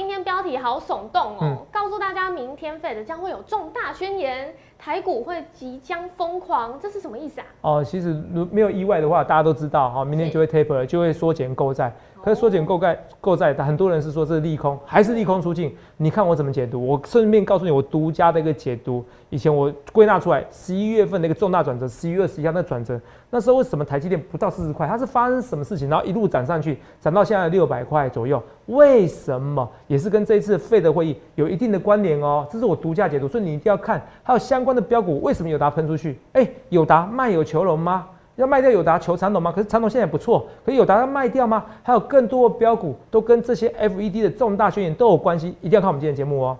今天标题好耸动哦，嗯告诉大家明天 Fed 将会有重大宣言，台股会即将疯狂，这是什么意思啊？哦，其实如没有意外的话，大家都知道哈，明天就会 taper，了就会缩减购债。可是缩减购债，购债，很多人是说这是利空，还是利空出尽？你看我怎么解读？我顺便告诉你我独家的一个解读。以前我归纳出来，十一月份的一个重大转折，十一月二十一号那转折，那时候为什么台积电不到四十块？它是发生什么事情？然后一路涨上去，涨到现在六百块左右，为什么？也是跟这一次费的会议有一定的关联哦。这是我独家解读，所以你一定要看，还有相关的标股为什么友达喷出去？哎、友达卖有求荣吗？要卖掉友达求长龙吗？可是长龙现在也不错，可是友达要卖掉吗？还有更多的标股都跟这些 FED 的重大宣言都有关系，一定要看我们今天节目哦。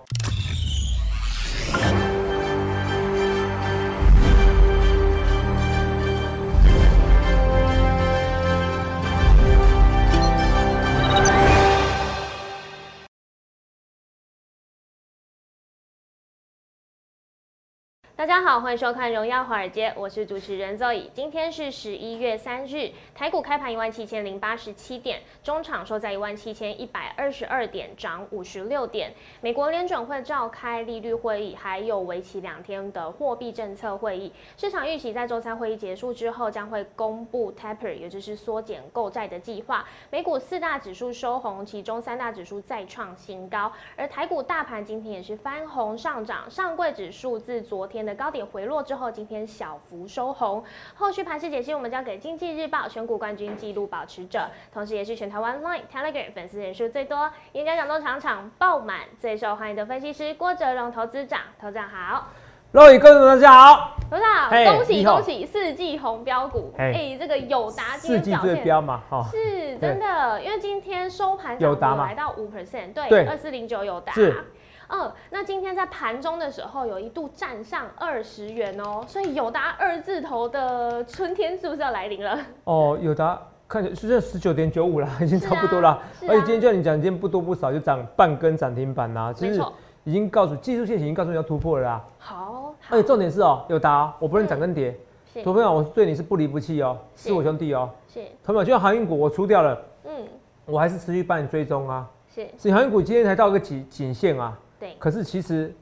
大家好，欢迎收看《荣耀华尔街》，我是主持人 Zoe。今天是十一月三日，台股开盘一万七千零八十七点，中场收在一万七千一百二十二点，涨五十六点。美国联准会召开利率会议，还有为期两天的货币政策会议。市场预期在周三会议结束之后，将会公布 taper，也就是缩减购债的计划。美股四大指数收红，其中三大指数再创新高，而台股大盘今天也是翻红上涨，上柜指数自昨天的高点回落之后，今天小幅收红。后续盘势解析，我们交给经济日报选股冠军纪录保持者，同时也是全台湾 Line、Telegram 粉丝人数最多、演讲讲座场场爆满、最受欢迎的分析师郭哲荣投资长。投资长好，各位观众大家好，投资长嘿恭喜恭喜四季红标股，嘿哎、这个友达今四季天表现。最标嘛，哈、是真的，因为今天收盘涨友达来到五 percent，对，对二四零九有达。是嗯，那今天在盘中的时候，有一度站上二十元哦，所以友达二字头的春天是不是要来临了？哦，友达看起来是十九点九五了，已经差不多了。而且今天就像你讲，今天不多不少就涨半根涨停板啦、就是没错已经告诉技术线已经告诉你要突破了啦。好，好。而且重点是哦，有达哦我不能涨跟跌，是。投朋友我对你是不离不弃哦，是。是我兄弟哦。是，投朋友就像航运股我出掉了，嗯，我还是持续帮你追踪啊。是，所以航运股今天才到一个颈颈线啊，对，可是其实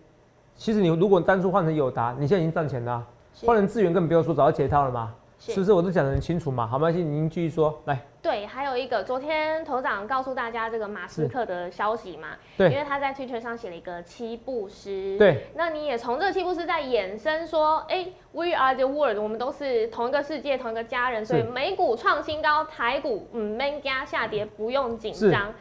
其实你如果单数换成友达，你现在已经赚钱了啊、换成资源更不用说，早就解套了嘛，是。是不是？我都讲得很清楚嘛。好，没关系，您继续说，来。对，还有一个，昨天头长告诉大家这个马斯克的消息嘛，对。因为他在 Twitter 上写了一个七步诗，对，那你也从这个七步诗在衍生说，哎、w e are the world，我们都是同一个世界，同一个家人，所以美股创新高，台股嗯 man 加下跌，不用紧是。张。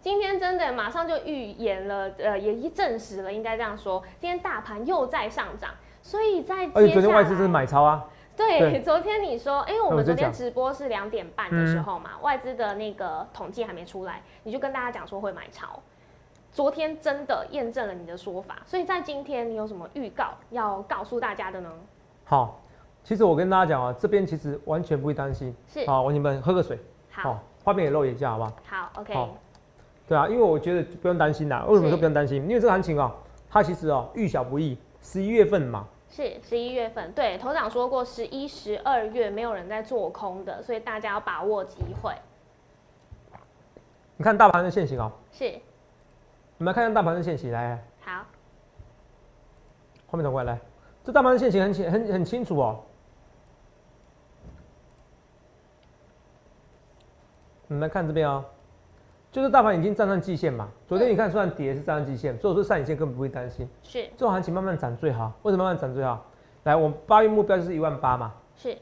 哎、今天真的马上就预言了，呃，也一证实了，应该这样说，今天大盘又在上涨，所以在而且昨天外资是来买超啊，对，昨天你说，因为我们昨天直播是两点半的时嗯候嘛，外资的那个统计还没出来，你就跟大家讲说会买超。昨天真的验证了你的说法，所以在今天你有什么预告要告诉大家的呢？好，其实我跟大家讲啊，这边其实完全不会担心。是，好，我你们喝个水，好，画面也露一下，好不好？好，OK，好对啊，因为我觉得不用担心啦。为什么是说不用担心？因为这个行情哦，它其实哦遇小不易，十一月份嘛，是十一月份，对，头长说过十一、十二月没有人在做空的，所以大家要把握机会。你看大盘的线型哦，是，你们来看看大盘的线形，来，好，画面转过来，来，这大盘的线形很清很很清楚哦。你们来看这边哦，就是大盘已经站上季线嘛。昨天你看虽然跌是站上季线，所以我说上影线根本不会担心。是这种行情慢慢涨最好。为什么慢慢涨最好？来，我们八月目标就是一万八嘛。是，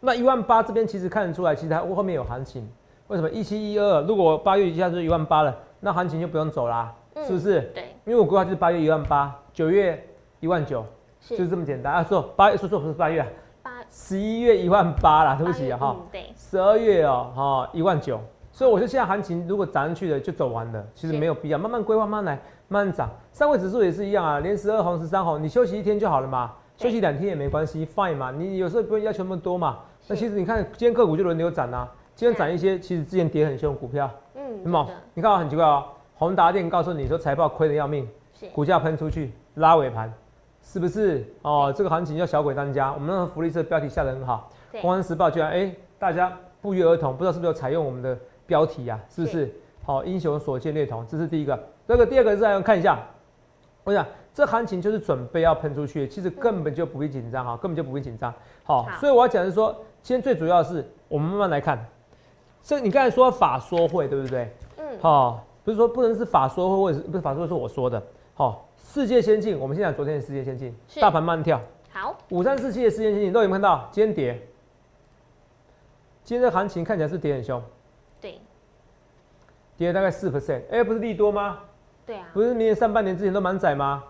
那一万八这边其实看得出来，其实它后面有行情。为什么一七一二？如果八月一下就一万八了，那行情就不用走啦，嗯是不是？对，因为我规划就是八月一万八，九月一万九，就是这么简单啊。说八月说错不是八月啊，八，十一月一万八啦，对不起啊哈。十二月哦哈一万九，所以我说现在行情如果涨上去的就走完了，其实是没有必要，慢慢规划，慢慢来，慢慢涨。上位指数也是一样啊，连十二红十三红，你休息一天就好了嘛，休息两天也没关系，fine 嘛。你有时候不用要求那么多嘛。那其实你看今天个股就轮流涨啊，今天涨一些其实之前跌很凶的股票，嗯，有没有？你看啊很奇怪哦，宏达电告诉你说财报亏的要命，是，股价喷出去拉尾盘，是不是？哦，这个行情叫小鬼当家。我们那个福利社标题下得很好，对《公安时报》居然哎、大家不约而同，不知道是不是有采用我们的标题啊？是不是？好，英雄所见略同，这是第一个。这个第二个是要看一下，我想这行情就是准备要喷出去，其实根本就不必紧张哈，根本就不必紧张。好，所以我要讲的是说，今天最主要的是我们慢慢来看。这你刚才说法说会对不对？嗯。好，不是说不能是法说会，或者是不是法说会是我说的。好，世界先进，我们现在昨天的世界先进，大盘慢跳。好。五三四七的世界先进，都有没有看到？今天跌。今天的行情看起来是跌很凶。对。跌了大概四 percent，哎，不是利多吗？对啊。不是明年上半年之前都满载吗？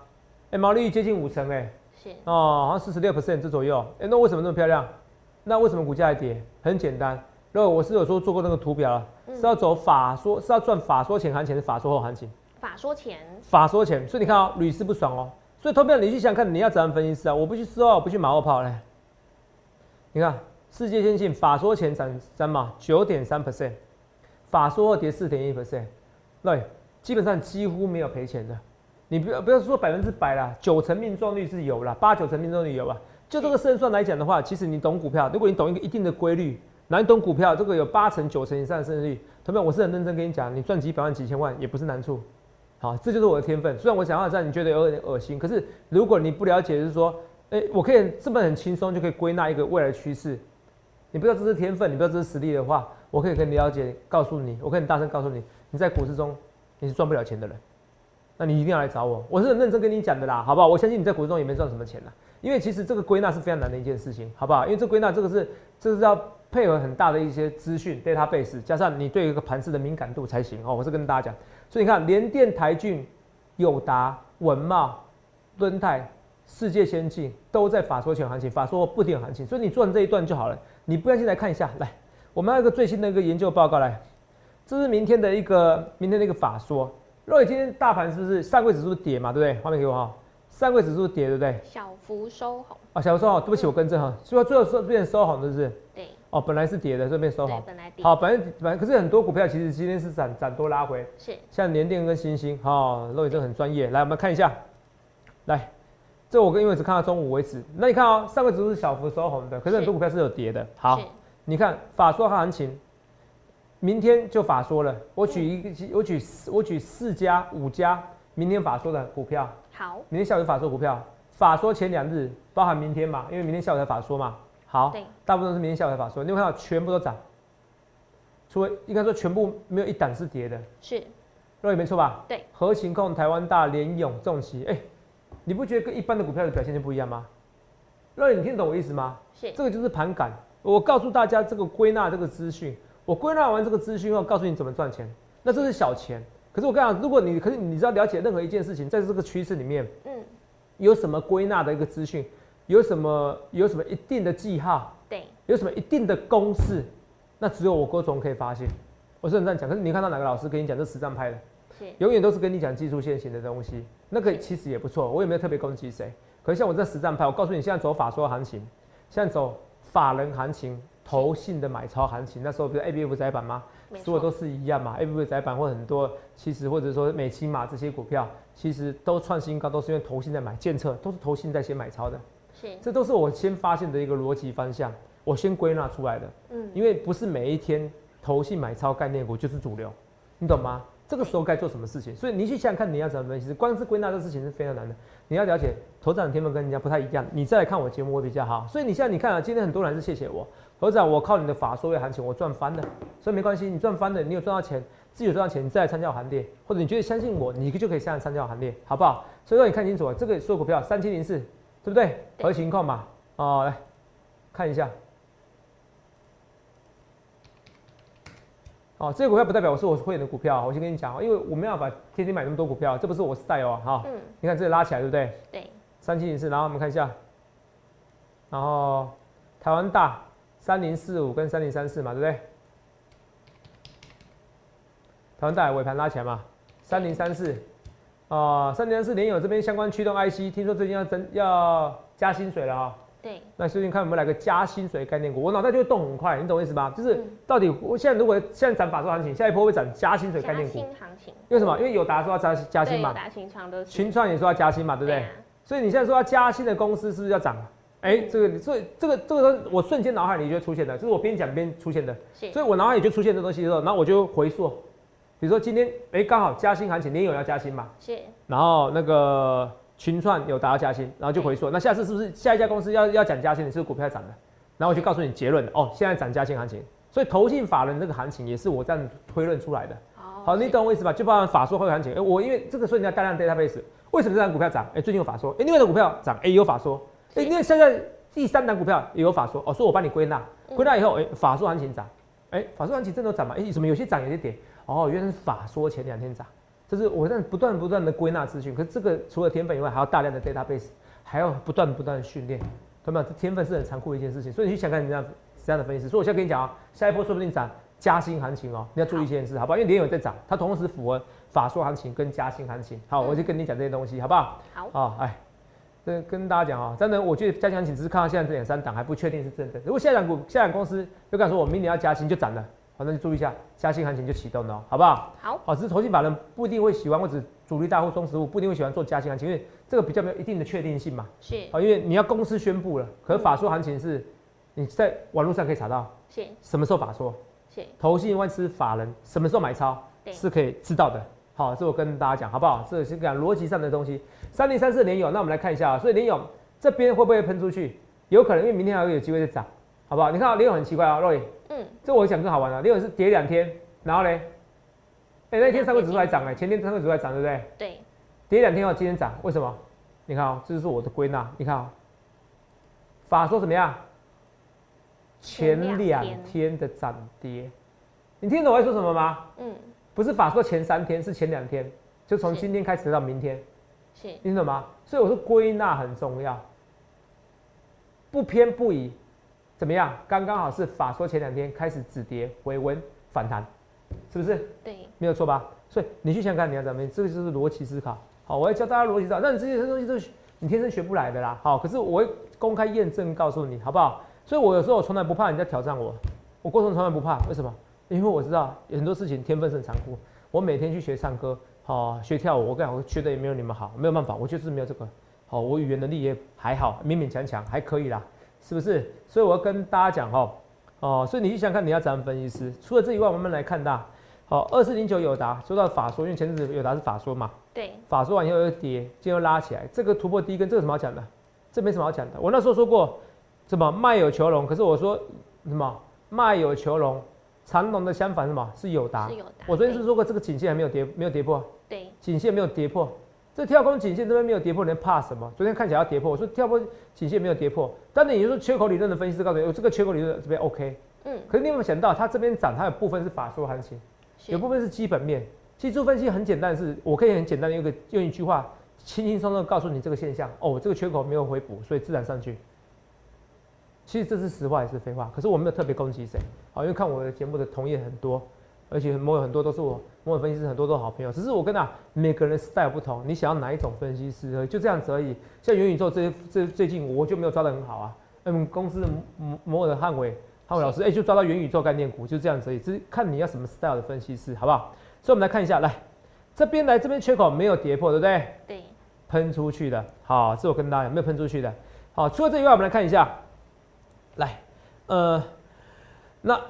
哎，毛利率接近五成，哎。是。哦，好像四十六 percent 这左右。哎，那为什么那么漂亮？那为什么股价还跌？很简单。然后我是有说做过那个图表了，是要走法说，是要赚法说前行情，是法说后行情。法说前。法说前，所以你看啊，屡试不爽哦。所以投票你去想看，你要怎样分析师啊？我不去说话，我不去马后炮嘞。你看，世界先进法说前涨涨嘛，九点三 percent，法说后跌四点一 percent，对，基本上几乎没有赔钱的。你不要不要说百分之百啦，九成命中率是有啦，八九成命中率有啊。就这个胜算来讲的话，其实你懂股票，如果你懂一个一定的规律。难懂股票，这个有八成九成以上的胜率，同学我是很认真跟你讲，你赚几百万几千万也不是难处。好，这就是我的天分。虽然我讲话让你觉得有点恶心，可是如果你不了解，就是说，哎，我可以这么很轻松就可以归纳一个未来趋势。你不知道这是天分，你不知道这是实力的话，我可以跟你了解，告诉你，我可以很大声告诉你，你在股市中你是赚不了钱的人。那你一定要来找我，我是很认真跟你讲的啦，好不好？我相信你在股市中也没赚什么钱啦，因为其实这个归纳是非常难的一件事情，好不好？因为这归纳这个是，这是要。配合很大的一些资讯 database，加上你对一个盘势的敏感度才行哦。我是跟大家讲，所以你看，联电、台骏、友达、文茂、敦泰、世界先进都在法说前行情，法说不定行情，所以你做完这一段就好了。你不要进来看一下，来，我们有一个最新的一个研究报告来，这是明天的一个明天的一个法说。若你今天大盘是不是上柜指数跌嘛？对不对？画面给我哈，上柜指数跌对不对？小幅收红。啊，小幅收红，对不起，我更正哈，所以最后收变收红是不是。对。哦，本来是跌的，这边收好。本来跌。好，本来本来，可是很多股票其实今天是涨涨多拉回。是。像联电跟星星，哈，肉眼真很专业。来，我们看一下。来，这我跟因为只看到中午为止。那你看哦，上个指数是小幅收红的，可是很多股票是有跌的。好，你看法说行情，明天就法说了。我举一个，我举我举四家五家明天法说的股票。好。明天下午法说股票，法说前两日包含明天嘛，因为明天下午才法说嘛。好，大部分都是明天下午才法说，你会看到全部都涨，除了应该说全部没有一档是跌的，是，肉眼没错吧？对，核情控、台湾大、联永、重旗，哎，你不觉得跟一般的股票的表现就不一样吗？肉眼，你听懂我意思吗？是，这个就是盘感。我告诉大家这个归纳这个资讯，我归纳完这个资讯后，告诉你怎么赚钱。那这是小钱，可是我跟你讲，如果你可是你知道了解任何一件事情，在这个趋势里面，嗯，有什么归纳的一个资讯？有什么有什么一定的记号？对，有什么一定的公式？那只有我郭总可以发现。我是这样讲，可是你看到哪个老师跟你讲这实战派的？是，永远都是跟你讲技术线型的东西，那个其实也不错。我也没有特别攻击谁，可是像我这实战派，我告诉你，现在走法说行情，现在走法人行情、投信的买超行情，那时候不是 A B F 窄板吗？所有都是一样嘛，A B F 窄板或很多，其实或者说美期嘛这些股票，其实都创新高，都是因为投信在买，建测都是投信在先买超的。是这都是我先发现的一个逻辑方向，我先归纳出来的。嗯，因为不是每一天投信买超概念股就是主流，你懂吗？这个时候该做什么事情？所以你去想想看，你要怎么分析？光是归纳这事情是非常难的。你要了解头涨的天分跟人家不太一样，你再来看我节目会比较好。所以你现在你看啊，今天很多人是谢谢我，头涨我靠你的法说位行情我赚翻了，所以没关系，你赚翻了，你有赚到钱，自己有赚到钱，你再来参加行列，或者你觉得相信我，你就可以下来参加行列，好不好？所以说你看清楚啊，这个说股票三七零四，对不对？核情况嘛。哦，来看一下。哦，这个股票不代表我是我会员的股票，我先跟你讲哦，因为我没办法天天买那么多股票，这不是我 style 哦，哈。嗯。你看这里拉起来，对不对？对。三七零四，然后我们看一下，然后台湾大三零四五跟三零三四嘛，对不对？台湾大尾盘拉起来嘛，三零三四，啊，三零三四联友这边相关驱动 IC，听说最近要增要加薪水了哈。对，那最近看有没有来个加薪水概念股，我脑袋就会动很快，你懂我意思吧？就是到底我现在如果现在涨法术行情，下一波会涨加薪水概念股。新行情。为什么？因为有达说要加加薪嘛。达、群创都。群创也说要加薪嘛，对不对？所以你现在说要加薪的公司是不是要涨？哎，这个所以这个这个我瞬间脑海里就出现的，就是我边讲边出现的。所以我脑海里就出现这东西之后，然后我就回溯，比如说今天哎刚好加薪行情，你有要加薪嘛，是，然后那个群创有达到加薪，然后就回溯，那下次是不是下一家公司要要讲加薪，你是股票涨的？然后我就告诉你结论哦，现在涨加薪行情，所以投信法人这个行情也是我这样推论出来的。哦好，你懂我意思吧？就包含法说会行情，哎，我因为这个说你要大量 database，为什么这档股票涨？哎，最近有法说，哎，另外的股票涨，哎，有法说，哎，是因为现在第三档股票也有法说，哦，说我帮你归纳，嗯归纳以后，哎，法说行情涨，哎，法说行情真的有涨吗？哎，怎么有些涨有些跌？哦，原来是法说前两天涨，这是我在不断不断的归纳资讯。可是这个除了天分以外，还要大量的 database，还要不断不断的训练，懂吗？这天分是很残酷的一件事情，所以你去想看这样这样的分析师。所以我现在跟你讲啊，下一波说不定涨加薪行情哦，你要注意一件事，好不好？因为联友在涨，它同时符合法说行情跟加薪行情。好，我就跟你讲这些东西，好不好？好，啊，哎，这跟大家讲啊，真的，我觉得加薪行情只是看到现在这两三档还不确定是真的。如果下一档股、下一档公司有敢说我明年要加薪就涨了，好，那就注意一下，加薪行情就启动了哦，好不好？好，好，只是投信法人不一定会喜欢，或者主力大户、中实物不一定会喜欢做加薪行情，因为这个比较没有一定的确定性嘛。是好，因为你要公司宣布了，可是法说行情是你在网络上可以查到是什么时候法说，是，投信外资法人什么时候买超对是可以知道的。好，这我跟大家讲好不好？这是讲逻辑上的东西。三零三四联友，那我们来看一下啊，所以联友这边会不会喷出去？有可能，因为明天还会有机会再涨，好不好？你看到联友很奇怪啊，若雨，嗯，这我讲更好玩了。另外是跌两天，然后嘞，哎、那天上个指数还涨哎、前天上个指数还涨，对不对？对，跌两天后今天涨，为什么？你看啊、这就是我的归纳。你看啊、法说怎么样？前前两两天天的涨跌，你听懂我在说什么吗？嗯，不是法说前三天，是前两天，就从今天开始到明天，是你听懂吗？所以我说归纳很重要，不偏不倚，怎么样？刚刚好是法说前两天开始止跌回温反弹，是不是？对，没有错吧？所以你去想想看你要怎么样，这个就是逻辑思考。好，我要教大家逻辑思考，那你这些东西都是你天生学不来的啦。好，可是我会公开验证告诉你，好不好？所以我有时候我从来不怕人家挑战我，我过程从来不怕，为什么？因为我知道很多事情天分是很残酷。我每天去学唱歌，好、学跳舞，我跟你讲，我学的也没有你们好，没有办法，我就是没有这个。好，我语言能力也还好，勉勉强强还可以啦，是不是？所以我要跟大家讲哦，哦，所以你去想想看，你要怎样分析师？除了这以外，我们来看大，好，二四零九友达说到法说，因为前阵子友达是法说嘛，对，法说完以后又跌，今天又拉起来，这个突破第一根，这有什么好讲的？这没什么好讲的。我那时候说过，什么卖有求龙，可是我说什么卖有求龙，长龙的相反是什么？是友达是。有达。我昨天是说过，这个颈线还没有跌，没有跌破，对，颈线没有跌破。这跳空颈线这边没有跌破，你怕什么？昨天看起来要跌破，我说跳空颈线没有跌破，但是你就说缺口理论的分析师告诉你，哦，这个缺口理论这边 OK，嗯，可是你有没有想到，它这边涨，它有部分是法说行情，有部分是基本面。技术分析很简单的是，我可以很简单的用一个用一句话，轻轻松松告诉你这个现象。哦，这个缺口没有回补，所以自然上去。其实这是实话也是废话，可是我没有特别攻击谁，好，因为看我的节目的同业很多，而且摩有很多都是我某有分析师很多都是好朋友，只是我跟他每个人 style 不同，你想要哪一种分析师而已，就这样子而已。像元宇宙这这最近我就没有抓得很好啊，嗯，公司的某某的汉伟汉伟老师，哎、就抓到元宇宙概念股，就这样子而已，只是看你要什么 style 的分析师，好不好？所以我们来看一下，来这边来这边缺口没有跌破，对不对？对，喷出去的，好，这我跟大家讲没有喷出去的，好，除了这以外，我们来看一下，来，呃，那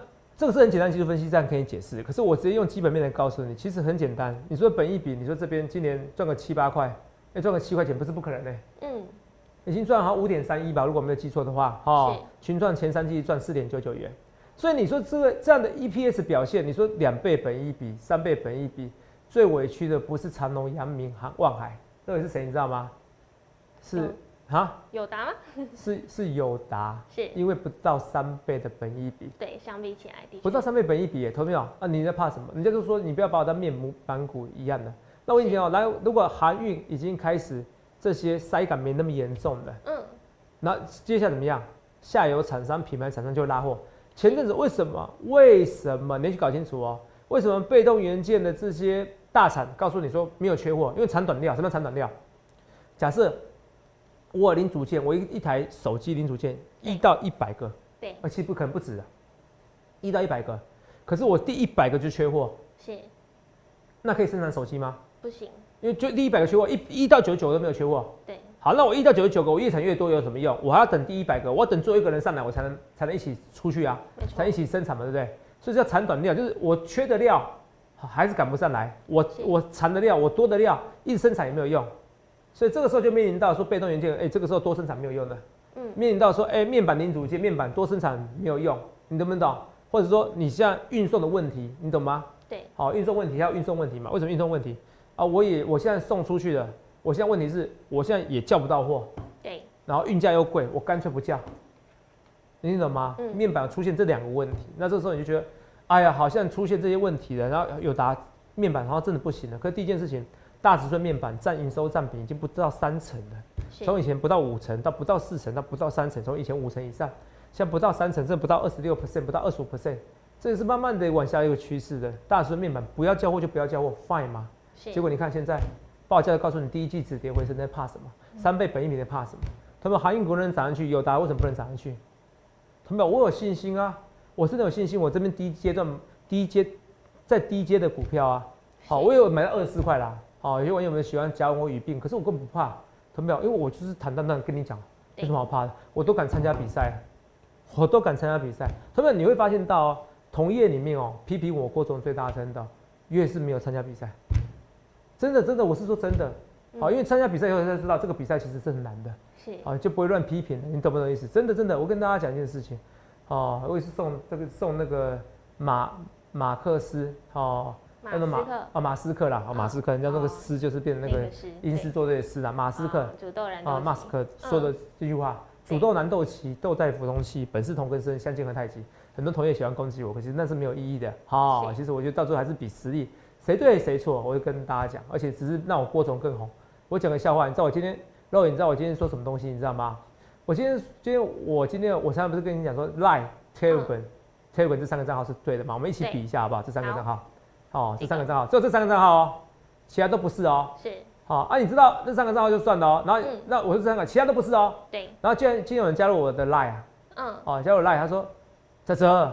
这个是很简单技术分析，这样可以解释，可是我直接用基本面来告诉你，其实很简单。你说本一比，你说这边今年赚个七八块，哎、赚个七块钱不是不可能的、嗯，已经赚好五点三一吧，如果没有记错的话，哈、是。群赚前三季赚四点九九元，所以你说这个这样的 EPS 表现，你说两倍本一比，三倍本一比，最委屈的不是长隆、阳明、航望海，到底是谁你知道吗？是嗯啊，有答吗？是是有达，是，因为不到三倍的本一比，对，相比起来的确不到三倍本一比耶，投没有？啊，你在怕什么？人家就说你不要把我当面目板股一样的。那我跟你讲哦，来，如果航运已经开始这些塞感没那么严重的，嗯，那接下来怎么样？下游厂商、品牌厂商就会拉货。前阵子为什么？为什么？你去搞清楚哦。为什么被动元件的这些大厂告诉你说没有缺货？因为产短料。什么叫产短料？假设我零组件，我一一台手机零组件一到一百个，对，而且不可能不止的，一到一百个。可是我第一百个就缺货，是那可以生产手机吗？不行，因为就第一百个缺货，一一到九十九都没有缺货。对，好，那我一到九十九个，我越产越多有什么用？我还要等第一百个，我要等最后一个人上来，我才能才能一起出去啊，才，一起生产嘛，对不对？所以叫产短料，就是我缺的料，还是赶不上来。我我产的料，我多的料，一直生产也没有用，所以这个时候就面临到说被动元件，哎、这个时候多生产没有用的。嗯面临到说，哎、面板零组件、面板多生产没有用，你懂不懂？或者说你现在运送的问题，你懂吗？对，好，运送问题还有运送问题嘛？为什么运送问题啊？我也我现在送出去的，我现在问题是我现在也叫不到货，对，然后运价又贵，我干脆不叫，你懂吗？嗯面板出现这两个问题，那这时候你就觉得，哎呀，好像出现这些问题了，然后有达面板好像真的不行了。可是第一件事情，大尺寸面板占营收占比已经不到三成了。是从以前不到五成到不到四成到不到三成，从以前五成以上，现在不到三成，甚至不到二十六 percent，不到二十五 percent，这也是慢慢的往下一个趋势的。大尺寸面板不要交货就不要交货，fine 吗？是，结果你看现在报价告诉你第一季止跌回升，在怕什么？三倍本益比在怕什么？他们航运股能涨上去，友达为什么不能涨上去？他们我有信心啊，我真的有信心，我这边第一阶段第一阶在低阶的股票啊，好，我有买到二十四块啦，好，有些网友们喜欢夹我语病，可是我根本不怕，同没有？因为我就是坦荡荡跟你讲，有什么好怕的？我都敢参加比赛，我都敢参加比赛。同没有？你会发现到哦，同业里面哦，批评我郭总最大声的，越是没有参加比赛，真的真的，我是说真的。好，因为参加比赛以后才知道，这个比赛其实是很难的，是，啊，就不会乱批评了，你懂不懂意思？真的真的，我跟大家讲一件事情，哦，我也是送这个送那个马马克思，哦，马叫做斯克啊马斯克啦，哦马斯克，人家那个哦斯就是变成那个是因斯作对的斯啊，马斯克啊煮豆燃啊，马斯克说的这句话，对煮豆燃豆萁，豆在釜中泣，本是同根生，相煎何太急。很多同业喜欢攻击我，可是那是没有意义的。好、其实我觉得到最后还是比实力，谁对谁错，我会跟大家讲，而且只是让我郭总更红。我讲个笑话，你知道我今天肉眼，你知道我今天说什么东西，你知道吗？我今天今天我今天我刚才不是跟你讲说 Line、Telegram、Telegram 这三个账号是对的嘛？我们一起比一下好不好？这三个好账号，哦，这三个账号，只有这三个账号哦，其他都不是哦。是，好啊，你知道这三个账号就算了哦，然后、嗯那我是这三个，其他都不是哦。对，然后居然今天有人加入我的 Line 啊，嗯，哦，加入我 Line，他说：“哲哲，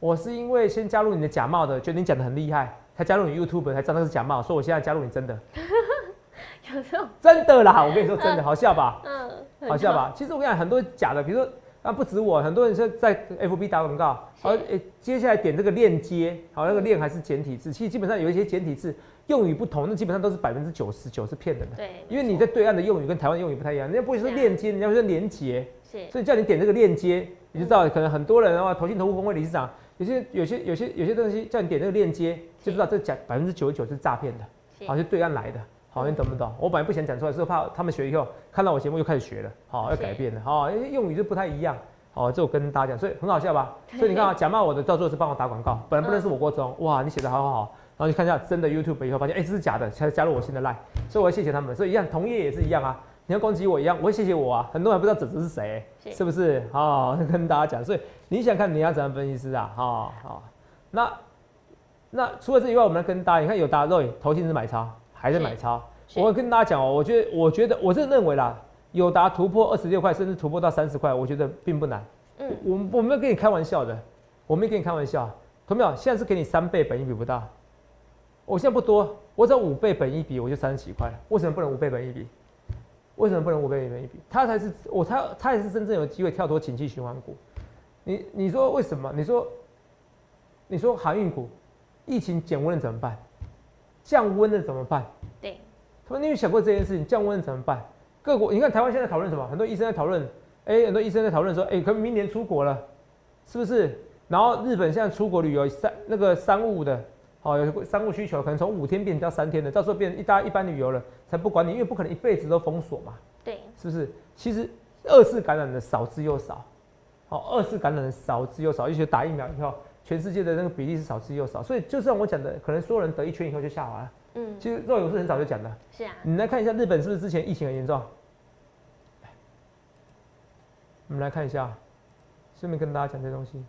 我是因为先加入你的假冒的，觉得你讲的很厉害，才加入你 YouTube，才知道那是假冒，所以我现在加入你真的，有这种，真的啦！我跟你说真的，好笑吧？嗯，好笑吧？其实我跟你讲，很多假的，比如说啊，不止我，很多人是在 FB 打广告，是。好，诶，接下来点这个链接，好，那个链还是简体字，其实基本上有一些简体字用语不同，那基本上都是百分之九十九是骗人的。对，因为你在对岸的用语跟台湾用语不太一样，人家不会说链接，人家会说连接，是。所以叫你点这个链接，你就知道可能很多人的话，投信投顾工会理事长，有些有些有些有些东西叫你点这个链接，就知道这假百分之九十九是诈骗的，是。好，是对岸来的，好，你懂不懂？我本来不想讲出来，是怕他们学以后看到我节目又开始学了，好，要改变了，好，因为用语就不太一样。好，这我跟大家讲，所以很好笑吧？所以你看啊，假冒我的到最后是帮我打广告，本来不认识我郭总，哇，你写的好好好，然后你看一下真的 YouTube 以后发现，哎、这是假的，才加入我新的 Line，所以我要谢谢他们。所以一样，同业也是一样啊，你要攻击我一样，我会谢谢我啊。很多人不知道子子是谁、是是不是？好、跟大家讲，所以你想看你要怎样分析师啊？好、好、那那除了这以外，我们来跟大家，你看有大肉投信是买超，还在买超。我会跟大家讲哦，我觉得我觉得我是认为啦，友达突破二十六块，甚至突破到三十块，我觉得并不难。嗯，我我没有跟你开玩笑的，我没跟你开玩笑，同没有？现在是给你三倍本益比不到，我现在不多，我只要五倍本益比我就三十几块了，为什么不能五倍本益比？为什么不能五倍本益比？它才是我它它才是真正有机会跳脱景气循环股。你你说为什么？你说你说航运股疫情减温了怎么办？降温了怎么办？对，他们你有想过这件事情？降温了怎么办？各国，你看台湾现在讨论什么？很多医生在讨论，哎、很多医生在讨论说，哎、可能明年出国了，是不是？然后日本现在出国旅游三那个商务的，哦，有商务需求，可能从五天变成到三天的，到时候变成一大一般旅游了，才不管你，因为不可能一辈子都封锁嘛，对，是不是？其实二次感染的少之又少，好、二次感染的少之又少，而且打疫苗以后，全世界的那个比例是少之又少，所以就像我讲的，可能所有人得一圈以后就下滑了。嗯，其实肉友是很早就讲的，是啊，你来看一下日本是不是之前疫情很严重？我们来看一下，顺便跟大家讲这些东西。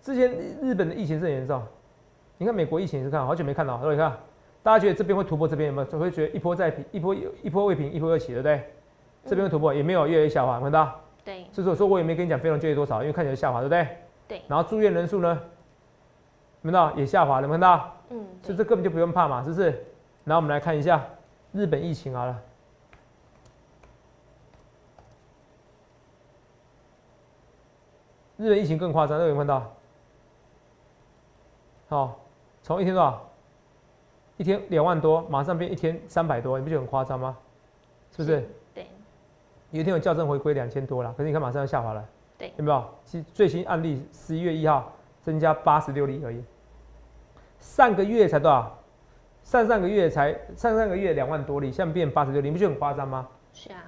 之前日本的疫情是很严重，你看美国疫情也是看好久没看到，你看大家觉得这边会突破这边有没有？就会觉得一波再平，一波一波未平，一波又起，对不对？这边会突破也没有，越来越下滑，有没有看到？对，所以说说我也没跟你讲非农就业多少，因为看起来下滑，对不对？对，然后住院人数呢，有没到也下滑，有没有看到？嗯，对所以这根本就不用怕嘛，是不是？然后我们来看一下日本疫情好了。日本疫情更夸张，有没有看到？好、从一天多少？一天两万多，马上变一天三百多，你不觉得很夸张吗？是不是？对，有一天有校正回归两千多了，可是你看马上要下滑了，对有没有？其实最新案例十一月一号增加八十六例而已，上个月才多少？上上个月才上上个月两万多例，现在变八十六例，你不觉得很夸张吗？是啊，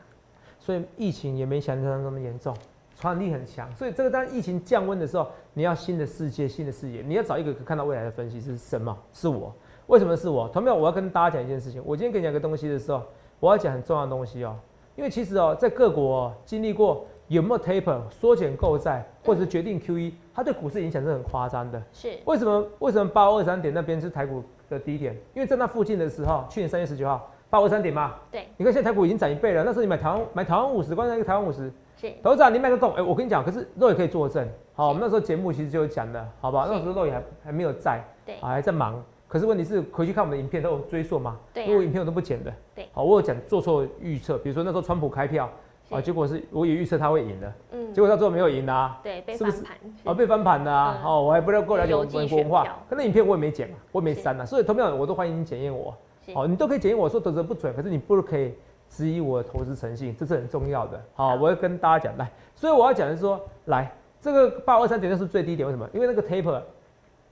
所以疫情也没想象中那么严重，传染力很强。所以这个当疫情降温的时候，你要新的世界、新的视野，你要找一个可看到未来的分析是什么？是我。为什么是我？同样，我要跟大家讲一件事情。我今天跟你讲个东西的时候，我要讲很重要的东西哦。因为其实哦，在各国、哦、经历过有没有 taper 缩减购债，或者是决定 QE，它对股市影响是很夸张的。是为什么？为什么八五二三点那边是台股的低点？因为在那附近的时候，去年三月十九号八五二三点嘛，对，你看现在台股已经涨一倍了。那时候你买台湾买台湾五十，光那个台湾五十，是董事长你买个供，哎、我跟你讲，可是肉也可以作证。好，我们那时候节目其实就有讲的，好吧？是那时候肉也还还没有在，对啊还在忙。可是问题是回去看我们的影片都有追溯嘛，对啊因为我影片我都不剪的。对好，我有讲做错预测，比如说那时候川普开票，啊，结果是我也预测他会赢的，嗯结果到最后没有赢啊。对被翻盘，啊，被翻盘的啊！嗯哦，我还不够了解我们国文化，可那影片我也没剪嘛，我也没删啊，所以同样我都欢迎你检验我。好，你都可以检验我说得则不准，可是你不可以质疑我的投资诚信，这是很重要的。好，我要跟大家讲，来，所以我要讲的是说，来，这个八二三点六是最低点，为什么？因为那个 taper，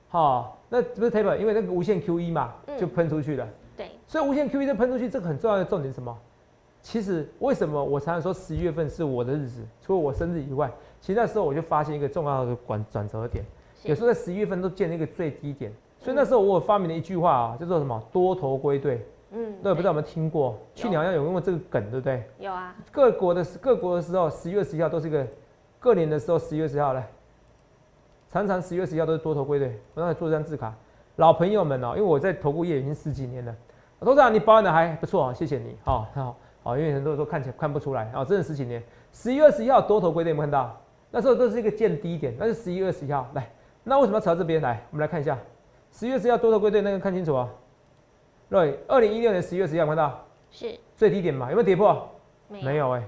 好，那不是 taper，因为那个无限 QE 嘛，嗯就喷出去了。对，所以无限 QE 就喷出去，这个很重要的重点是什么？其实为什么我常常说十一月份是我的日子，除了我生日以外，其实那时候我就发现一个重要的转转折点。有时候在十一月份都建了一个最低点，所以那时候我有发明了一句话啊，叫做什么多头归队。嗯，对，不知道有没有听过？去年好像有用过这个梗，对不对？有啊，各国的各国的时候，十一月十一号都是一个各年的时候，十一月十号来，常常十一月十一号都是多头归队。我刚才做这张字卡，老朋友们哦、因为我在投顾业已经十几年了，董事长你保养的还不错啊，谢谢你，好好好，因为很多人都看起来看不出来啊，真的十几年。十一月十一号多头归队有没有看到？那时候都是一个见低点，那是十一月十一号来，那为什么要朝这边来？我们来看一下，十一月十一号多头归队那个看清楚啊。对，二零一六年十一月十一号有没有看到是最低点嘛？有没有跌破？没没有哎、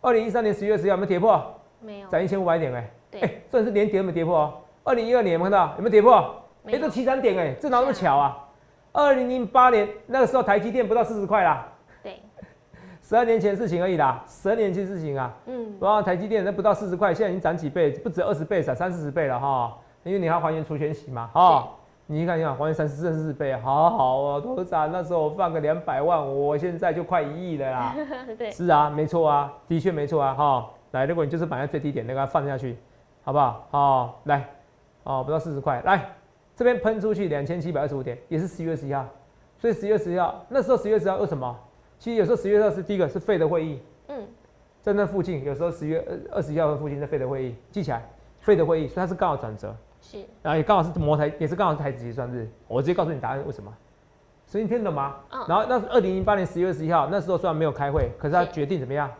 二零一三年十一月十一号有没有跌破？没有，涨一千五百点哎、对哎，这是连跌有没跌破哦。二零一二年有没有看到？有没有跌破？哎、这七三点哎、这哪那么巧啊？二零零八年那个时候台积电不到四十块啦，对，十二年前的事情而已啦，十二年前的事情啊。嗯，然后台积电那不到四十块，现在已经涨几倍，不止二十倍，涨三四十倍了哈。因为你要还原除权息嘛，哈。你看一下，还原三十四四倍，好好哦，多少？那时候我放个两百万，我现在就快一亿了啦。对，是啊，没错啊，的确没错啊，哈。来，如果你就是买在最低点，那个放下去，好不好？好，来，哦，不到四十块，来这边喷出去两千七百二十五点，也是十一月十一号，所以十一月十一号那时候十一月十一号为什么？其实有时候十月二是第一个是费的会议，嗯，在那附近，有时候十月二二十一号的附近在费的会议，记起来，费的会议，所以它是刚好转折，是。然后也刚好是摩台，也是刚好是台子结算日，我直接告诉你答案为什么。所以你听懂吗？嗯。然后那是二零零八年十月十一号，那时候虽然没有开会，可是他是决定怎么样？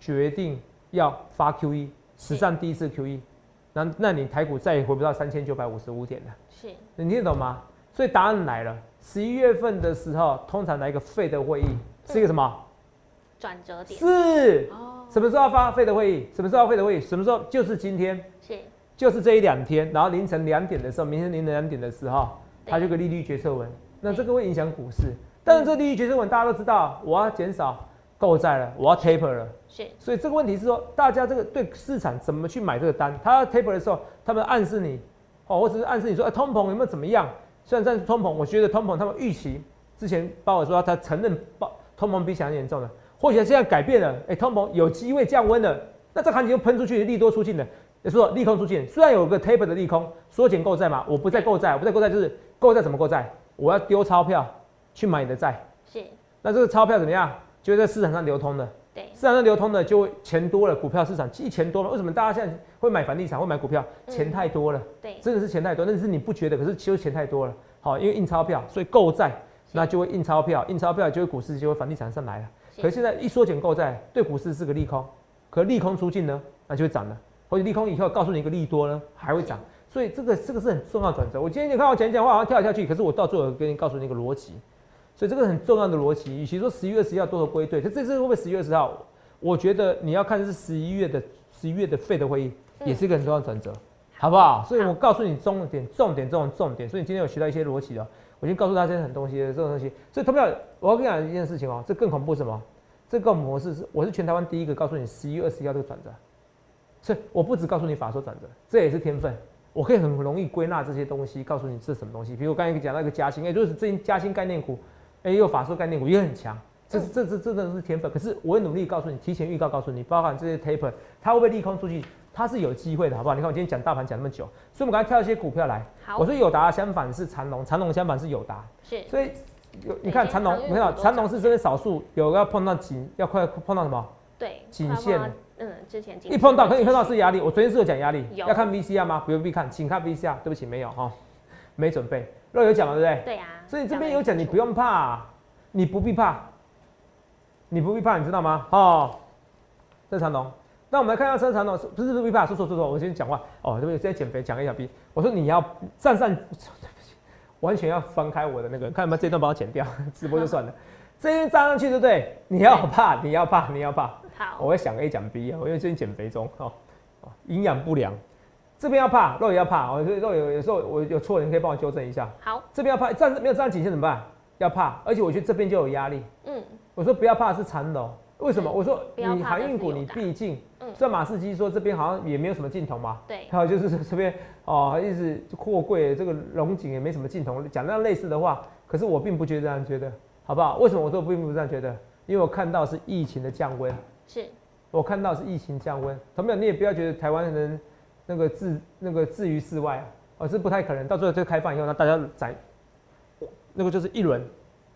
决定要发 QE，史上第一次 QE，那那你台股再也回不到三千九百五十五点了，是，你听得懂吗？所以答案来了，十一月份的时候，通常来一个费的会议，是一个什么？转折点，是哦，什么时候要发费的会议？什么时候要费的会议？什么时候？就是今天，是，就是这一两天，然后凌晨两点的时候，明天凌晨两点的时候，对它就有个利率决策文，那这个会影响股市。但是这个利率决策文大家都知道，我要减少购债了，我要 taper 了，是，所以这个问题是说，大家这个对市场怎么去买这个单？他要 taper 的时候，他们暗示你，哦，或者是暗示你说，哎、通膨有没有怎么样？虽然这是通膨，我觉得通膨他们预期之前鲍尔说他承认报通膨比想象严重了，或许现在改变了，哎、通膨有机会降温了，那这行情又喷出去，利多出尽了。也就是说利空出尽，虽然有个 taper 的利空，缩减购债嘛，我不再购债，我不再购债就是购债怎么购债？我要丢钞票去买你的债，是，那这个钞票怎么样？就会在市场上流通的。对，市场上流通的就会钱多了，股票市场一钱多了，为什么大家现在会买房地产，会买股票？嗯钱太多了，对，真的是钱太多，但是你不觉得？可是其实钱太多了，好，因为印钞票，所以购债，那就会印钞票，印钞票就会股市就会房地产上来了。可是现在一缩减购债，对股市是个利空，可利空出尽呢，那就会涨了，或者利空以后告诉你一个利多呢，还会涨。所以这个这个是很重要的转折。我今天你看我讲一讲话好像跳来跳去，可是我到最后跟你告诉你一个逻辑，所以这个很重要的逻辑。与其说十一月十一号多头归队，这这次会不会十一月十号？我觉得你要看是十一月的十一月的费的会议，嗯也是一个很重要的转折。好不好？所以我告诉你重点、重点、这种重点。所以你今天有学到一些逻辑了，我已经告诉大家很东西，这种东西。所以投票，我要跟你讲一件事情哦，这更恐怖什么？这个模式是我是全台湾第一个告诉你十一月二十一号这个转折，所以我不只告诉你法说转折，这也是天分。我可以很容易归纳这些东西，告诉你这是什么东西。比如我刚才讲那个嘉兴，哎，就是最近嘉兴概念股，哎，有法说概念股也很强。这是这这真的是天分，可是我会努力告诉你，提前预告告诉你，包含这些 taper，它会不会利空出去，它是有机会的，好不好？你看我今天讲大盘讲那么久，所以我们刚才挑一些股票来。好，我说友达相反是长隆，长隆相反是友达。是。所以有你看长隆，你看长隆是真的少数有要碰到颈，要快碰到什么？对，颈线。嗯，之前一碰到可以碰到是压力。我昨天是有讲压力，要看 VCR 吗？不用必看，请看 VCR。对不起，没有哈，没准备。若有讲了，对不对？对呀。所以这边有讲，你不用怕，你不必怕。你不必怕，你知道吗？哦，郑长龙。那我们来看一下郑长龙，不是不必怕，说错说错，我先讲话。哦，对不对？在减肥，讲一小 B。我说你要站上，对不起，完全要翻开我的那个，看有没有这段帮我剪掉，直播就算了。这边站上去，对不对？你要怕，你要怕，你要怕。好，我会想 A 讲 B 啊，我因为最近减肥中，哦，营养不良，这边要怕，肉也要怕。哦，所以肉有有时候我有错，你可以帮我纠正一下。好，这边要怕，站没有站颈线怎么办？要怕，而且我觉得这边就有压力。嗯。我说不要怕是长龙，为什么？我说你航运股你毕竟，这马士基说这边好像也没有什么镜头嘛。对。还有就是这边哦，一直货柜这个龙井也没什么镜头，讲那样类似的话，可是我并不觉得这样觉得，好不好？为什么我说并不这样觉得？因为我看到是疫情的降温。是。我看到是疫情降温，同没有？你也不要觉得台湾人那个置那个置于世外啊，哦，是不太可能。到最后这个开放以后，那大家在那个就是一轮。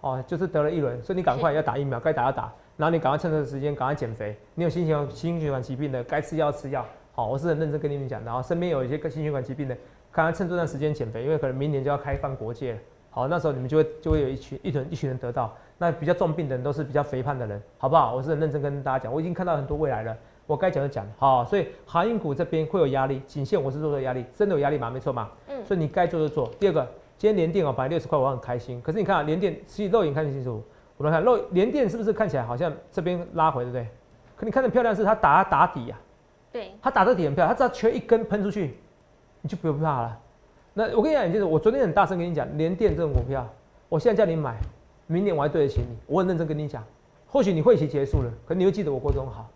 哦，就是得了一轮，所以你赶快要打疫苗，该打要打，然后你赶快趁这个时间赶快减肥。你有心血心血管疾病的，该吃药吃药。好，我是很认真跟你们讲。然后身边有一些心血管疾病的，赶快趁这段时间减肥，因为可能明年就要开放国界。好，那时候你们就会就会有一群一群一群人得到。那比较重病的人都是比较肥胖的人，好不好？我是很认真跟大家讲，我已经看到很多未来了。我该讲就讲。好，所以航运股这边会有压力，颈线我是做的压力，真的有压力吗？没错嘛。嗯。所以你该做就做。第二个。今天连电哦，本来六十块，我很开心。可是你看啊，连电其实肉眼看得清楚。我们看肉连电是不是看起来好像这边拉回，对不对？可你看的漂亮是它打打底呀。对。它打的底很漂亮，它只要缺一根喷出去，你就不用怕了。那我跟你讲，就是我昨天很大声跟你讲，连电这种股票，我现在叫你买，明年我还对得起你。我很认真跟你讲，或许你会期结束了，可你会记得我过中好。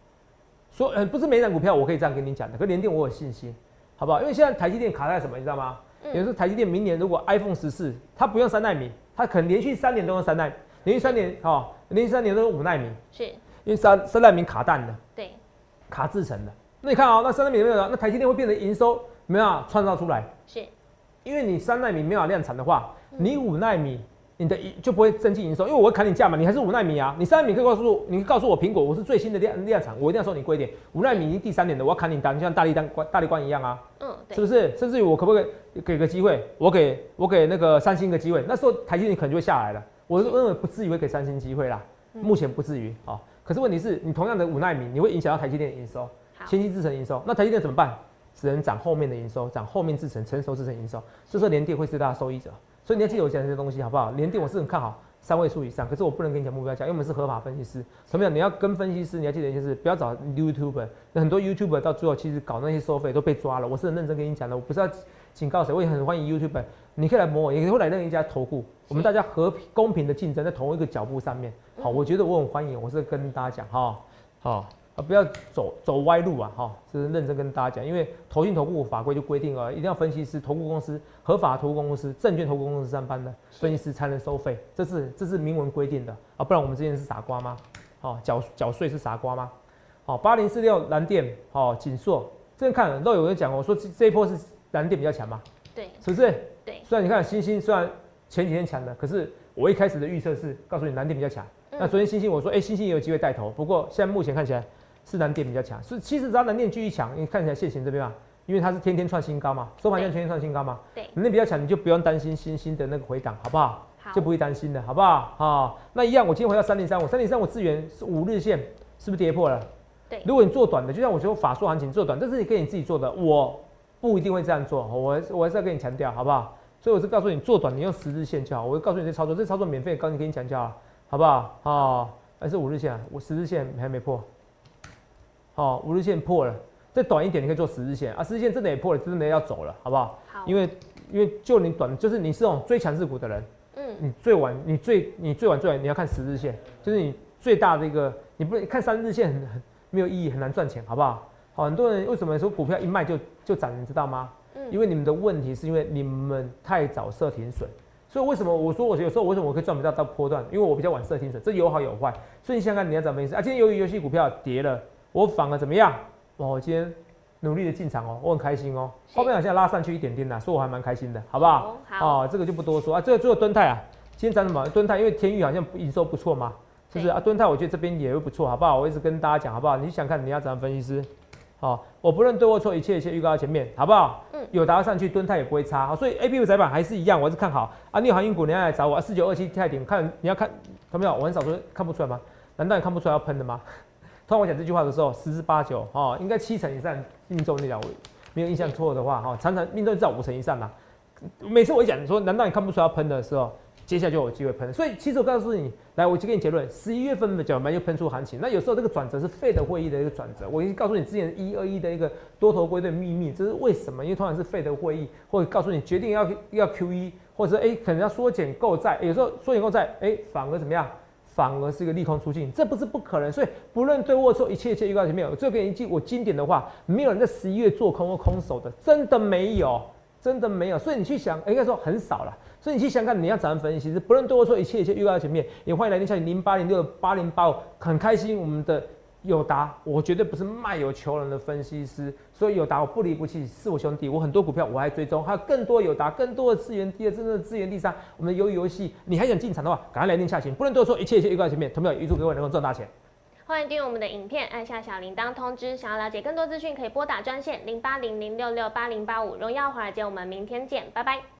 说呃，不是每档股票我可以这样跟你讲的，可连电我有信心，好不好？因为现在台积电卡在什么，你知道吗？也就是台积电明年如果 iPhone 十四，它不用三纳米，它可能连续三年都用三纳米，连续三年哦，连续三年都是五纳米，是，因为三三纳米卡蛋的，对，卡制成的。那你看啊，那三纳米没有？了，那台积电会变成营收没有创造出来，是，因为你三纳米没有量产的话，你五纳米。你的就不会增进营收，因为我会砍你价嘛，你还是五纳米啊，你三纳米可以告诉我，你告诉我苹果我是最新的量量产，我一定要收你贵一点。五纳米已经第三年的，我要砍你单，就像大力单大力关一样啊，嗯，是不是？甚至于我可不可以给个机会，我给我给那个三星一个机会，那时候台积电可能就会下来了。我认为不至于会给三星机会啦，目前不至于啊。可是问题是你同样的五纳米，你会影响到台积电的营收，先进制程营收，那台积电怎么办？只能涨后面的营收，涨后面制程成熟制程营收，所以说联电会是大受益者。所以你要记得我讲这些东西好不好？联电我是很看好三位数以上，可是我不能跟你讲目标价，因为我们是合法分析师。怎么样？你要跟分析师，你要记得一件事，不要找 YouTuber。很多 YouTuber 到最后其实搞那些收费都被抓了。我是很认真跟你讲的，我不是要警告谁，我也很欢迎 YouTuber，你可以来摸我，也会来任一家投顾，我们大家和平公平的竞争在同一个脚步上面。好，我觉得我很欢迎，我是跟大家讲哈，好。不要走走歪路啊！哈，这是认真跟大家讲，因为投信投顾法规就规定啊，一定要分析师、投顾公司、合法投顾公司、证券投顾公司上班的分析师才能收费，这是这是明文规定的啊！不然我们之前是傻瓜吗？哦，缴缴税是傻瓜吗？好，八零四六蓝电，好，锦硕，这边看都有人讲，我说这这一波是蓝电比较强嘛？对，是不是？对。虽然你看星星虽然前几天强的，可是我一开始的预测是告诉你蓝电比较强。那昨天星星我说，哎，星星也有机会带头，不过现在目前看起来。是南电比较强，是其实只要南电继续强，你看起来现行这边啊，因为它是天天创新高嘛，收盘价天天创新高嘛，对，南电比较强，你就不用担心星星的那个回档，好不好？好，就不会担心的，好不好？好，那一样，我今天回到三零三五，三零三五资源是五日线，是不是跌破了？对，如果你做短的，就像我说法术行情做短，这是你给你自己做的，我不一定会这样做，我我还是要跟你强调，好不好？所以我是告诉你做短，你用十日线就好，我会告诉你这操作，这操作免费，刚才跟你讲就好，好不好？好，还是五日线，我十日线还没破。哦，五日线破了，再短一点，你可以做十日线啊，十日线真的也破了，真的要走了，好不好？好，因为因为就你短，就是你是那种最强势股的人，嗯，你最晚，你最你最晚最晚你要看十日线，就是你最大的一个，你不能看三日线很很没有意义，很难赚钱，好不好？好，很多人为什么说股票一卖就就涨，你知道吗？嗯因为你们的问题是因为你们太早设停损，所以为什么我说我有时候为什么我可以赚不到到波段？因为我比较晚设停损，这有好有坏。所以你想想看你要怎么意思啊？今天由于游戏股票跌了，我反而怎么样？哇，我今天努力的进场哦，我很开心哦。是后面好像拉上去一点点啦，所以我还蛮开心的，好不好？好，哦，这个就不多说啊。这个最后敦泰啊，今天涨什么？蹲泰因为天宇好像营收不错嘛，是不是啊？敦泰我觉得这边也会不错，好不好？我一直跟大家讲，好不好？你想看你要怎样分析师？好、我不论对或错，一切一切预告在前面，好不好？嗯有达上去，敦泰也不会差，好，所以 A P U 窄板还是一样，我还是看好啊。你有航运股，你要来找我，四九二七泰鼎，看你要看，看没有？我很少说看不出来吗？难道你看不出来要喷的吗？通常我讲这句话的时候，十之八九哦，应该七成以上命中那条，我没有印象错的话，哈、常常命中至少五成以上啦。每次我一讲说，难道你看不出来要喷的时候，接下来就有机会喷。所以其实我告诉你，来，我就给你结论，十一月份的脚盘就喷出行情。那有时候这个转折是费的会议的一个转折，我已经告诉你之前一二一的一个多头归队秘密，这是为什么？因为通常是费的会议，或者告诉你决定要要 Q E，或者哎、可能要缩减购债，有时候缩减购债，哎、反而怎么样？反而是一个利空出尽，这不是不可能。所以不论对或错，一切一切预告前面有。最后给你一句我经典的话：没有人在十一月做空或空手的，真的没有，真的没有。所以你去想，应该说很少了。所以你去想看，你要怎样分析？是不论对或错，一切一切预告在前面。也欢迎来电下你零八零六八零八五，很开心我们的。友达，我绝对不是卖友求人的分析师，所以友达我不离不弃，是我兄弟。我很多股票我还追踪，还有更多友达，更多的资源第二，真正的资源第三。我们的鱿鱼游戏，你还想进场的话，赶快来电下行。不论对或错，一切一切预告在前面。同票预祝各位能够赚大钱。欢迎订阅我们的影片，按下小铃铛通知。想要了解更多资讯，可以拨打专线零八零零六六八零八五。荣耀华尔街，我们明天见，拜拜。